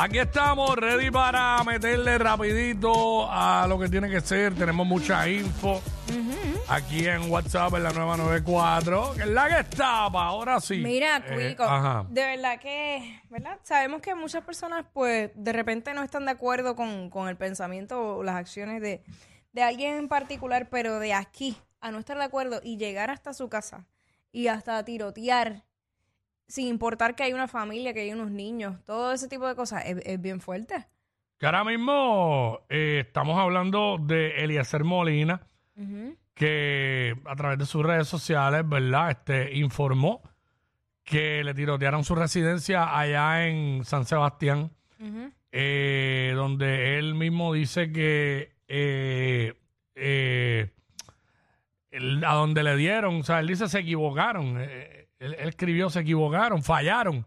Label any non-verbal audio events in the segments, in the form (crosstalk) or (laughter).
Aquí estamos, ready para meterle rapidito a lo que tiene que ser. Tenemos mucha info aquí en WhatsApp en la nueva 94, que es la que tapa, ahora sí. Mira, Eh, Cuico, ajá. de verdad que, ¿verdad? Sabemos que muchas personas, pues, de repente no están de acuerdo con, con el pensamiento o las acciones de, de alguien en particular, pero de aquí a no estar de acuerdo y llegar hasta su casa y hasta tirotear, sin importar que hay una familia, que hay unos niños, todo ese tipo de cosas, es, es bien fuerte. Que ahora mismo eh, estamos hablando de Eliezer Molina, que a través de sus redes sociales, ¿verdad? Este informó que le tirotearon su residencia allá en San Sebastián, eh, donde él mismo dice que eh, eh, el- a donde le dieron, o sea, él dice se equivocaron, él, él escribió se equivocaron, fallaron,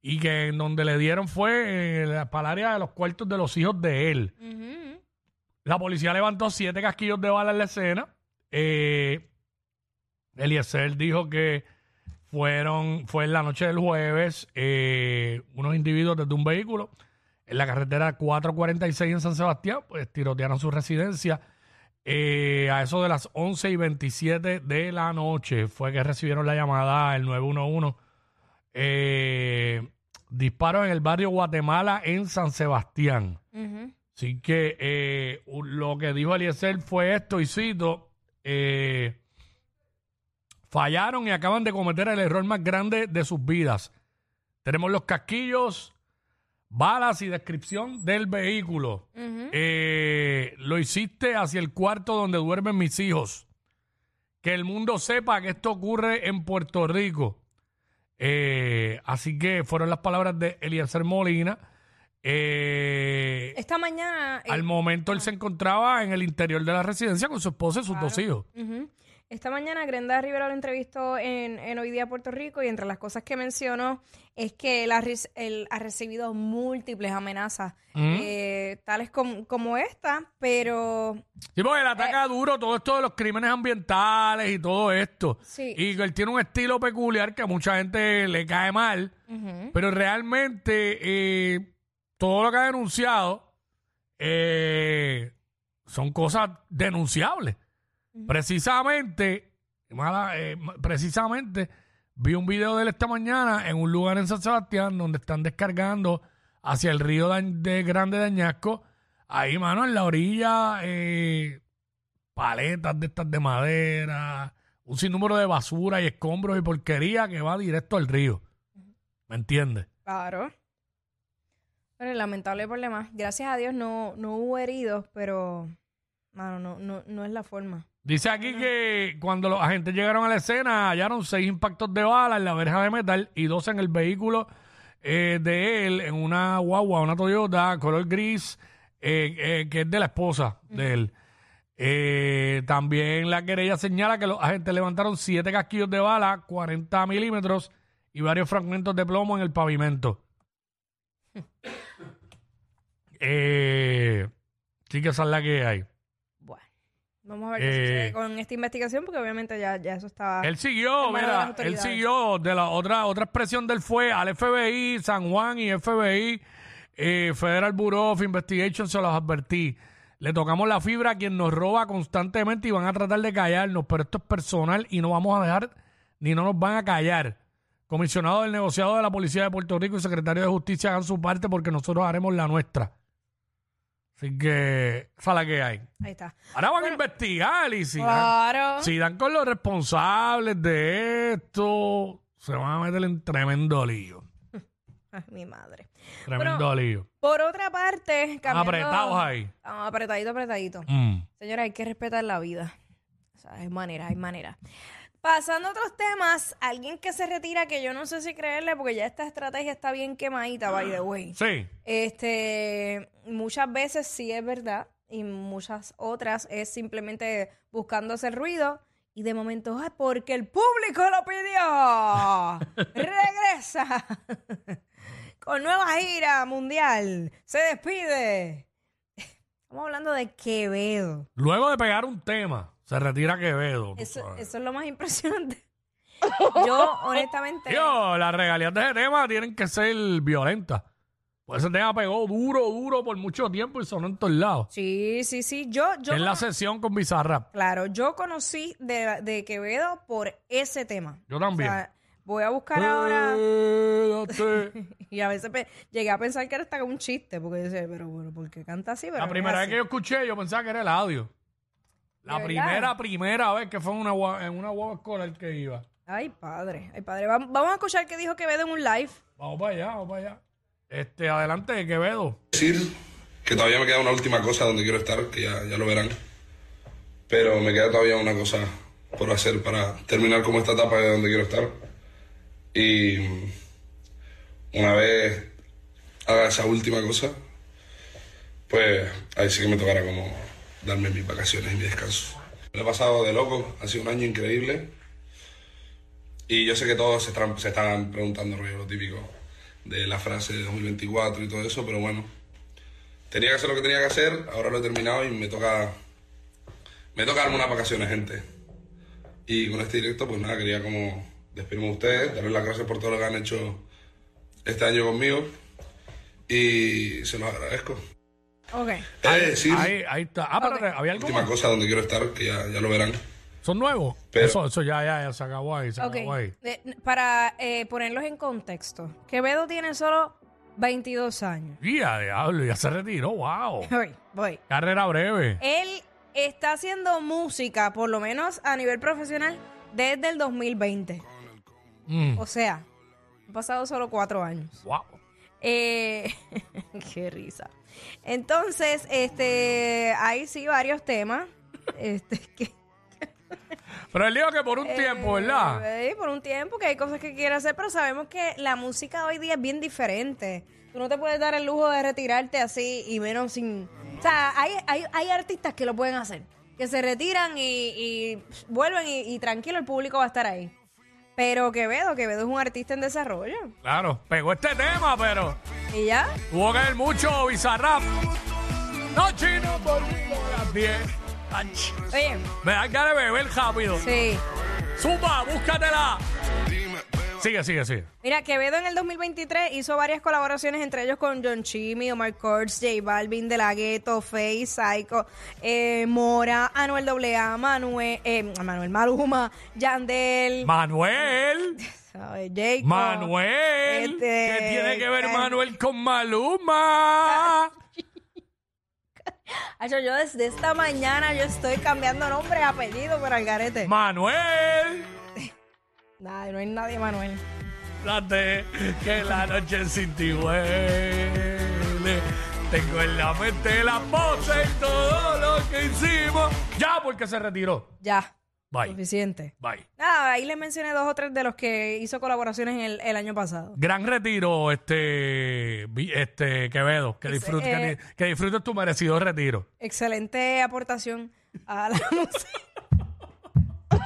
y que en donde le dieron fue eh, para el área de los cuartos de los hijos de él. Ujú. La policía levantó siete casquillos de bala en la escena. Eh, Eliezer dijo que fueron, fue en la noche del jueves, eh, unos individuos desde un vehículo en la carretera 446 en San Sebastián, pues tirotearon su residencia. Eh, a eso de las 11 y 27 de la noche fue que recibieron la llamada el 911. Eh, disparos en el barrio Guatemala en San Sebastián. Así que eh, lo que dijo Eliezer fue esto, y cito, eh, fallaron y acaban de cometer el error más grande de sus vidas. Tenemos los casquillos, balas y descripción del vehículo. Ujú. Eh, lo hiciste hacia el cuarto donde duermen mis hijos. Que el mundo sepa que esto ocurre en Puerto Rico. Eh, así que fueron las palabras de Eliezer Molina. Eh, Esta mañana... eh, al momento él se encontraba en el interior de la residencia con su esposa y sus dos hijos. Ujú. Esta mañana Grenda Rivera lo entrevistó en, en Hoy Día Puerto Rico y entre las cosas que mencionó es que él ha, él ha recibido múltiples amenazas, eh, tales com- como esta, pero Sí, porque él ataca duro todo esto de los crímenes ambientales y todo esto. Sí. Y él tiene un estilo peculiar que a mucha gente le cae mal. Pero realmente eh, todo lo que ha denunciado eh, son cosas denunciables. Precisamente, mala, eh, precisamente vi un video de él esta mañana en un lugar en San Sebastián donde están descargando hacia el río de, de Grande de Añasco. Ahí, mano, en la orilla, eh, paletas de estas de madera, un sinnúmero de basura y escombros y porquería que va directo al río. ¿Me entiendes? claro. Pero el lamentable problema, gracias a Dios no, no hubo heridos, pero mano, no, no, no es la forma. Dice aquí que cuando los agentes llegaron a la escena hallaron seis impactos de bala en la verja de metal y dos en el vehículo eh, de él, en una guagua, una Toyota color gris, eh, eh, que es de la esposa de él. También la querella señala que los agentes levantaron siete casquillos de bala, 40 milímetros y varios fragmentos de plomo en el pavimento. (laughs) sí que esa es la que hay. Vamos a ver qué Eh, sucede con esta investigación porque obviamente ya, ya eso estaba... Él siguió, en manos de las mira, él autoridades. siguió de la otra otra expresión del fue al FBI, San Juan y FBI, eh, Federal Bureau of Investigation, se los advertí. Le tocamos la fibra a quien nos roba constantemente y van a tratar de callarnos, pero esto es personal y no vamos a dejar ni no nos van a callar. Comisionado del negociado de la Policía de Puerto Rico y secretario de Justicia hagan su parte porque nosotros haremos la nuestra. Así que, esa es la que hay. Ahí está. Ahora van a investigar y si dan- Claro. si dan con los responsables de esto, se van a meter en tremendo lío. (laughs) Ay, mi madre. Tremendo Bueno, lío. Por otra parte, cambiando... Apretados ahí. Estamos apretadito, apretadito. Mm. Señora, hay que respetar la vida. O sea, hay manera, hay manera. Pasando a otros temas, alguien que se retira, que yo no sé si creerle, porque ya esta estrategia está bien quemadita, by the way. Sí. Este, muchas veces sí es verdad, y muchas otras es simplemente buscando hacer ruido, y de momento, ay, porque el público lo pidió. (laughs) regresa con nueva gira mundial. Se despide. Estamos hablando de Quevedo. Luego de pegar un tema, se retira Quevedo. tú Eso, sabes. eso es lo más impresionante. (laughs) Yo, honestamente. Tío, las regalías de ese tema tienen que ser violentas. Pues ese tema pegó duro, duro por mucho tiempo y sonó en todos lados. Sí, sí, sí. Yo, yo. en la cono- sesión con Bizarrap. Claro, yo conocí de, de Quevedo por ese tema. Yo O también. sea, voy a buscar ahora. Quédate. (laughs) Y a veces pe- llegué a pensar que era hasta un chiste, porque yo decía, pero bueno, ¿por qué canta así? Pero La no primera es vez así. que yo escuché, yo pensaba que era el audio. La ¿De primera, verdad? primera vez que fue en una, en una guagua escolar que iba. Ay, padre, ay, padre. Vam- Vamos a escuchar qué dijo Quevedo en un live. Vamos para allá, vamos para allá. Este, adelante, Quevedo. decir que todavía me queda una última cosa donde quiero estar, que ya, ya lo verán. Pero me queda todavía una cosa por hacer para terminar como esta etapa de donde quiero estar. Y mm, una vez haga esa última cosa, pues ahí sí que me tocará como darme mis vacaciones y mi descanso. Me lo he pasado de loco, ha sido un año increíble. Y yo sé que todos se están, se están preguntando rollo, lo típico de la frase de 2024 y todo eso, pero bueno, tenía que hacer lo que tenía que hacer, ahora lo he terminado y me toca, me toca darme unas vacaciones, gente. Y con este directo, pues nada, quería como despedirme de ustedes, darles las gracias por todo lo que han hecho este año conmigo y se los agradezco. Ok. De decir, Ahí, ahí está. Ah, pero había algo última más. cosa donde quiero estar, que ya, ya lo verán. ¿Son nuevos? Pero- eso, eso ya, ya, ya se acabó ahí, se Ok. acabó ahí. De- para eh, ponerlos en contexto, Quevedo tiene solo 22 años. Ya, diablo, ya se retiró, wow. (laughs) Voy, voy. Carrera breve. Él está haciendo música, por lo menos a nivel profesional, desde el 2020. Mm, O sea, han pasado solo cuatro años. wow. Eh, (laughs) qué risa. Entonces, este, hay sí varios temas. Este, (laughs) que, Pero él dijo que por un tiempo, ¿verdad? eh, por un tiempo que hay cosas que quiere hacer, pero sabemos que la música hoy día es bien diferente. Tú no te puedes dar el lujo de retirarte así y menos sin... O sea, hay, hay, hay artistas que lo pueden hacer, que se retiran y, y vuelven y, y tranquilo, el público va a estar ahí. Pero Quevedo, Quevedo es un artista en desarrollo. Claro, pegó este tema, pero Y ya, tuvo que ver mucho Bizarrap. No, chino, por mí, a las 10. Ach, oye, Me dan ganas de beber rápido. sí. Zumba, búscatela. Sigue, sigue, sigue. Mira, Quevedo en el 2023 hizo varias colaboraciones, entre ellos con John Chimmy, Omar Kurtz, J Balvin, De La Ghetto, Faye, Psycho, eh, Mora, Anuel AA, Manuel, eh, Manuel Maluma, Yandel, Manuel. (laughs) Jacob. Manuel. Este, ¿Qué tiene que ver Car- Manuel con Maluma? (laughs) Yo desde esta mañana yo estoy cambiando nombre y apellido por Algarete. Manuel. Nada, no hay nadie Manuel. Date que la noche sin ti huele. Tengo en la mente la pose y todo lo que hicimos. Ya, porque se retiró. Ya, Bye. suficiente. Bye. Nada, ahí les mencioné dos o tres de los que hizo colaboraciones en el, el año pasado. Gran retiro, este, este Quevedo. Que, disfrutes, eh, que disfrutes tu merecido retiro. Excelente aportación a la (laughs) música.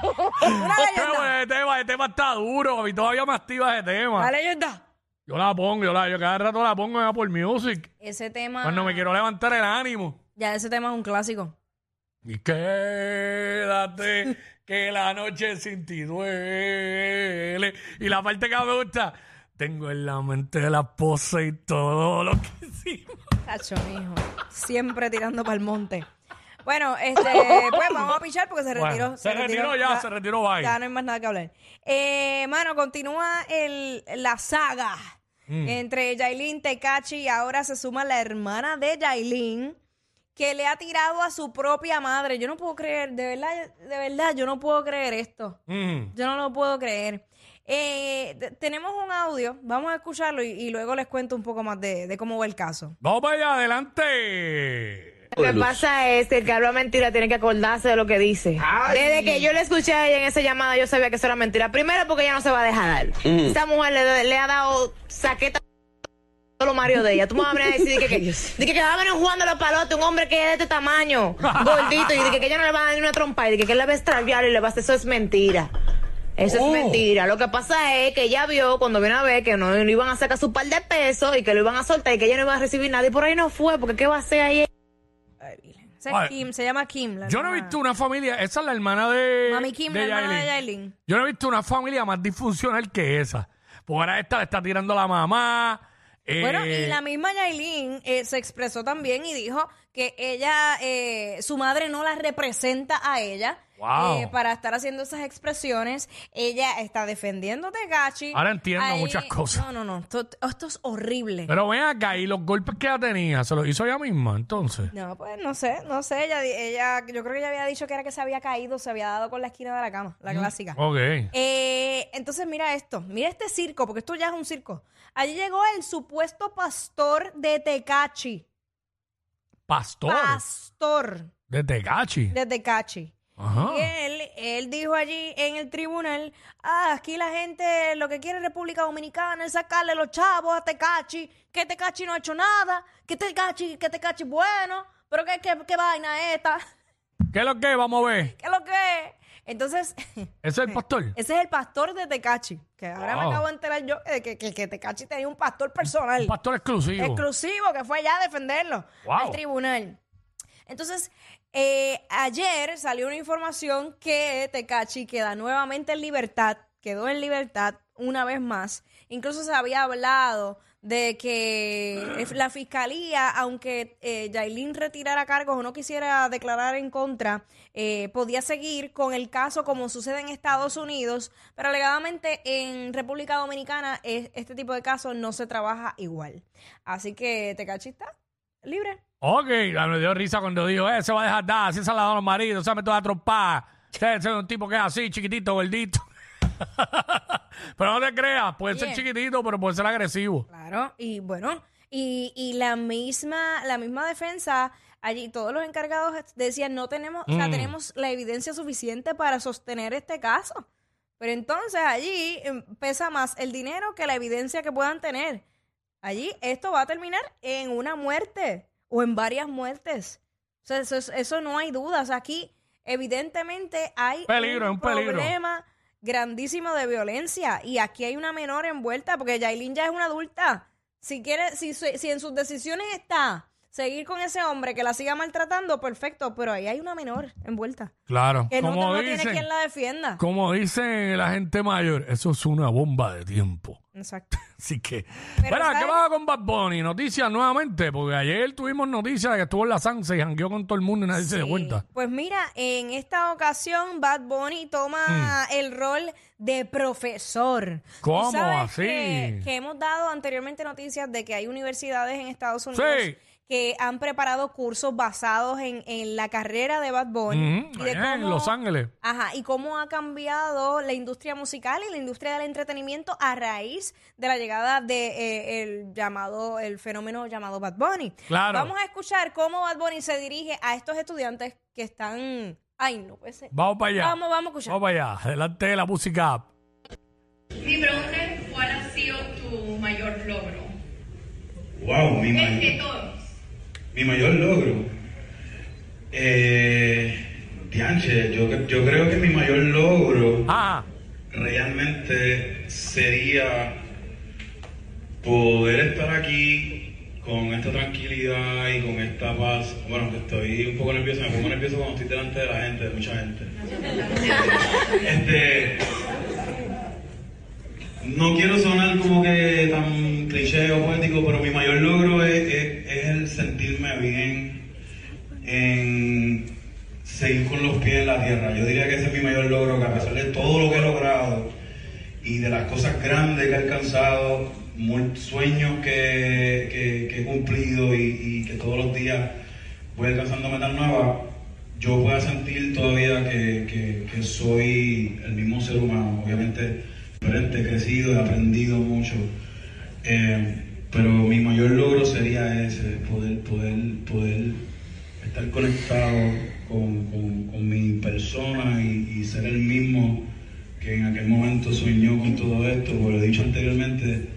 (laughs) Una leyenda. el tema, el tema está duro. A mí todavía me activa ese tema. La leyenda. Yo la pongo, yo, la, yo cada rato la pongo en Apple Music. Ese tema. Cuando me quiero levantar el ánimo. Ya ese tema es un clásico. Y quédate, que la noche sin ti duele. Y la parte que me gusta, tengo en la mente la pose y todo lo que hicimos. Cacho, mijo. Siempre tirando para el monte. Bueno, (laughs) este, pues vamos a pichar porque se Bueno, retiró. se retiró ya, se retiró, bye. Ya no hay más nada que hablar. Eh, mano, continúa el, la saga Mm. entre Yailin, Tecachi y ahora se suma la hermana de Yailin que le ha tirado a su propia madre. Yo no puedo creer, de verdad, de verdad, yo no puedo creer esto. Mm. Yo no lo puedo creer. Eh, t- tenemos un audio, vamos a escucharlo y, y luego les cuento un poco más de, de cómo va el caso. Vamos para allá, adelante. Lo que pasa es que el que habla mentira tiene que acordarse de lo que dice. Desde que yo le escuché a ella en esa llamada, yo sabía que eso era mentira. Primero porque ella no se va a dejar dar. Esta mujer le, le ha dado saqueta los maridos de ella. Tú me vas a venir a decir de que, que, que, que va a venir jugando los palotes, un hombre que es de este tamaño, gordito, y de que, que ella no le va a dar ni una trompa, y de que, que él le va a extraviar y le va a hacer eso es mentira. Eso Oh. es mentira. Lo que pasa es que ella vio cuando vino a ver que no le iban a sacar su par de pesos y que lo iban a soltar y que ella no iba a recibir nada. Y por ahí no fue, porque ¿qué va a hacer ahí? Esa es Vale. Kim, se llama Kim. la Yo no he hermana- visto una familia, esa es la hermana de. Mami Kim, la hermana de Yailin. Yo no he visto una familia más disfuncional que esa. Porque ahora esta le está tirando a la mamá. eh, Bueno, y la misma Yailin eh, se expresó también y dijo que ella, eh, su madre no la representa a ella Wow. eh, para estar haciendo esas expresiones. Ella está defendiendo a Tegachi. Ahora entiendo muchas cosas. No, no, no. Esto, esto es horrible. Pero ven acá, y los golpes que ella tenía, se los hizo ella misma, entonces. No, pues no sé, no sé. Ella, ella, yo creo que ella había dicho que era que se había caído, se había dado con la esquina de la cama, la clásica. Ok. Eh, entonces mira esto, mira este circo, porque esto ya es un circo. Allí llegó el supuesto pastor de Tecachi. Pastor Pastor de Tecachi. de Tecachi. Ajá. Y él, él dijo allí en el tribunal, ah, aquí la gente lo que quiere República Dominicana es sacarle los chavos a Tecachi, que Tecachi no ha hecho nada, que Tecachi, que Tecachi bueno, pero que, que, qué vaina es esta, ¿Qué es lo que? Vamos a ver. (laughs) ¿qué es lo que es? Entonces, ¿Ese es el pastor? (laughs) ese es el pastor de Tecachi, que ahora me acabo de enterar yo de que, que, que Tecachi tenía un pastor personal. Un pastor exclusivo. exclusivo que fue allá a defenderlo Wow. al tribunal. Entonces, eh, ayer salió una información que Tecachi queda nuevamente en libertad, quedó en libertad una vez más. Incluso se había hablado de que la fiscalía, aunque eh, retirara cargos o no quisiera declarar en contra, eh, podía seguir con el caso como sucede en Estados Unidos, pero alegadamente en República Dominicana es- este tipo de casos no se trabaja igual. Así que Tecachi está libre. Ok, me dio risa cuando dijo, eh, se va a dejar dar, así se la dan los maridos, se me toda trompar. Ese ese es un tipo que es así, chiquitito, gordito. (laughs) pero no te creas, puede ser chiquitito, pero puede ser agresivo. Claro, y bueno, y, y la misma, la misma defensa, allí todos los encargados decían, no tenemos, o sea, Mm. tenemos la evidencia suficiente para sostener este caso. Pero entonces allí em, pesa más el dinero que la evidencia que puedan tener. Allí esto va a terminar en una muerte o en varias muertes. O sea, eso, es- eso no hay dudas. Aquí evidentemente hay Peligro, un peligro. problema grandísimo de violencia y aquí hay una menor envuelta porque Yailin ya es una adulta. Si quiere, si, si en sus decisiones está seguir con ese hombre que la siga maltratando, perfecto, pero ahí hay una menor envuelta. Claro, Que no, como no tiene quien la defienda. como dicen la gente mayor, eso es una bomba de tiempo. Exacto. (laughs) Así que, Pero, bueno, ¿qué pasa con Bad Bunny? Noticias nuevamente, porque ayer tuvimos noticias de que estuvo en la Sanse y jangueó con todo el mundo y nadie se dio cuenta. Pues mira, en esta ocasión Bad Bunny toma el rol de profesor. Mm. ¿Cómo así? Que, que hemos dado anteriormente noticias de que hay universidades en Estados Unidos Sí. Que han preparado cursos basados en, en la carrera de Bad Bunny. Ujú, y de allá en Los Ángeles. Ajá, y cómo ha cambiado la industria musical y la industria del entretenimiento a raíz de la llegada de eh, el llamado, el fenómeno llamado Bad Bunny. Claro. Vamos a escuchar cómo Bad Bunny se dirige a estos estudiantes que están. Ay, no puede ser. Vamos para allá. Vamos, vamos a escuchar. Vamos para allá. Adelante de la música. Mi pregunta es, ¿cuál ha sido tu mayor logro? Wow, mi, De, may- de todos. Mi mayor logro. Eh, Dianche, yo, yo creo que mi mayor logro Ah, realmente sería poder estar aquí con esta tranquilidad y con esta paz. Bueno, que estoy un poco nervioso, me pongo nervioso cuando estoy delante de la gente, de mucha gente. (laughs) Este, no quiero sonar como que tan cliché o poético, pero mi mayor logro es, bien en seguir con los pies en la tierra. Yo diría que ese es mi mayor logro, que a pesar de todo lo que he logrado y de las cosas grandes que he alcanzado, sueños que, que- que he cumplido y, y que todos los días voy alcanzando metas nuevas, yo pueda sentir todavía que, que- soy el mismo ser humano, obviamente diferente, he crecido, he aprendido mucho. Eh, pero mi mayor logro sería ese, poder, poder, poder estar conectado con, con- con mi persona y, y ser el mismo que en aquel momento soñó con todo esto, como lo he dicho anteriormente,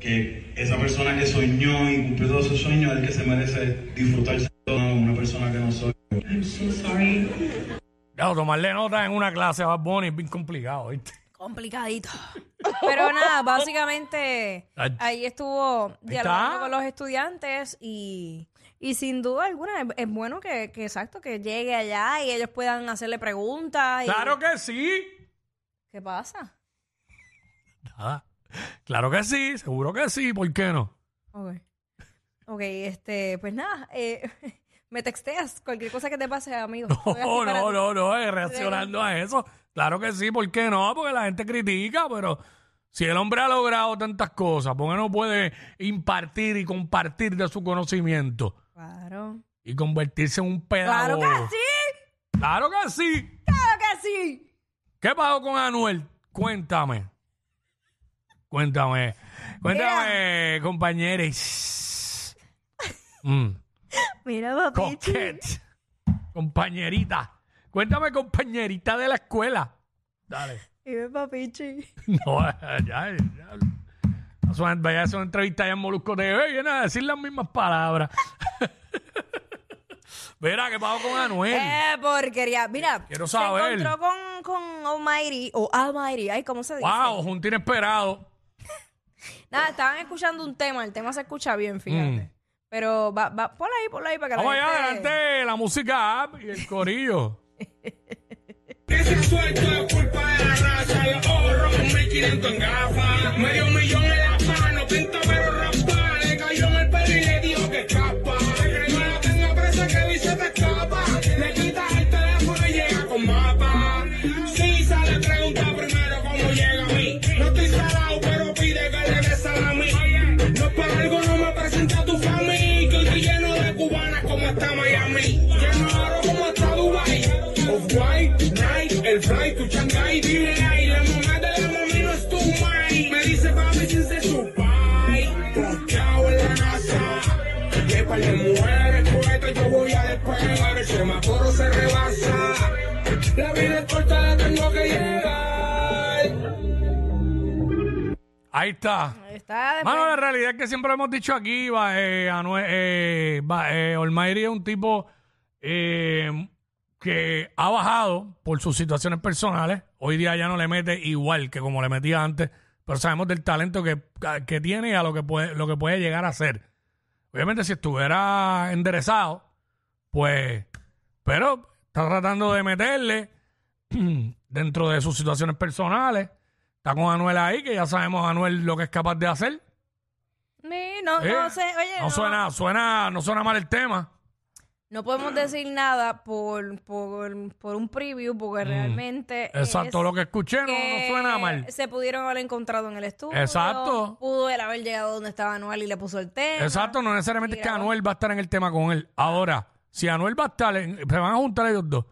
que esa persona que soñó y cumplió todos sus sueños es el que se merece disfrutarse de todo, una persona que no soy. I'm so sorry. Claro, tomarle nota en una clase a Bad Bunny es bien complicado, ¿viste? Complicadito. Pero nada, básicamente ahí estuvo dialogando con los estudiantes y, y sin duda alguna es, es bueno que, que exacto, que llegue allá y ellos puedan hacerle preguntas. y- Claro que sí. ¿Qué pasa? Nada. Claro que sí, seguro que sí, ¿por qué no? Ok. Ok, este, pues nada, eh, (laughs) me texteas cualquier cosa que te pase, amigo. (laughs) No, no, no, no, eh, reaccionando a eso. Claro que sí, ¿por qué no? Porque la gente critica, pero si el hombre ha logrado tantas cosas, ¿por qué no puede impartir y compartir de su conocimiento Claro. y convertirse en un ¡Claro pedagogo? que sí! ¡Claro que sí! ¡Claro que sí! ¿Qué pasó con Anuel? Cuéntame. Cuéntame. Cuéntame, compañeros. Mm. Mira, papichi. Coquette. Compañerita. Cuéntame, compañerita de la escuela. Dale. Dime, papichi. (laughs) No, ya, ya. Vaya a hacer una entrevista allá en Molusco TV y viene a decir las mismas palabras. (laughs) Verá, ¿qué pasó con Anuel? ¡Eh, porquería! Mira, Quiero se saber. encontró con, con Almighty, o Almighty, ay, ¿cómo se dice? wow, junto inesperado. (laughs) Nada, estaban escuchando un tema, el tema se escucha bien, fíjate. Pero va, va, ponla ahí, ponla ahí para que. Vamos la allá, gente... adelante, la música app y el corillo. (laughs) Ese suelto es culpa de la raza, los ojos 1500 en gafas, medio millón en la mano, pinta pero raspa, Fly, tu Shanghai, dile ahí, la mamá de la mami no es tu mai. Me dice papi sin ser su pai, posteado en la NASA. Que para las mujeres poeta yo voy a despegar, el semáforo se rebasa. La vida es corta, la tengo que llegar. Ahí está. Mano, la realidad es que siempre lo hemos dicho aquí, va, eh, Anuel, eh, va, eh, Olmairi es un tipo eh, que ha bajado por sus situaciones personales. Hoy día ya no le mete igual que como le metía antes, pero sabemos del talento que, que tiene y a lo que puede, lo que puede llegar a ser. Obviamente, si estuviera enderezado, pues, pero está tratando de meterle (clears throat) dentro de sus situaciones personales. Está con Anuel ahí, que ya sabemos Anuel lo que es capaz de hacer. Sí, no, Eh, no sé, oye, no, no, suena, suena, no suena mal el tema. No podemos (clears throat) decir nada por, por, por un preview porque realmente Mm. Exacto, es lo que escuché no, no que suena mal. Se pudieron haber encontrado en el estudio. Exacto. Pudo él haber llegado donde estaba Anuel y le puso el tema. Exacto, no necesariamente es que. Anuel va a estar en el tema con él. Ahora, si Anuel va a estar, en- se van a juntar ellos dos,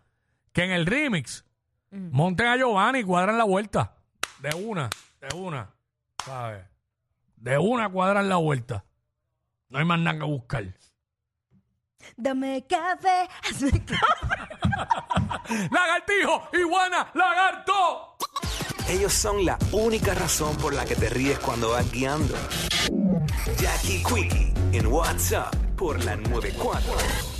que en el remix monten a Giovanni y cuadran la vuelta. De una, de una, ¿sabes? De una cuadran la vuelta. No hay más nada que buscar. Dame café, hazme (laughs) café. ¡Lagartijo! ¡Iguana! ¡Lagarto! Ellos son la única razón por la que te ríes cuando vas guiando. Jackie Quickie en WhatsApp por la 94.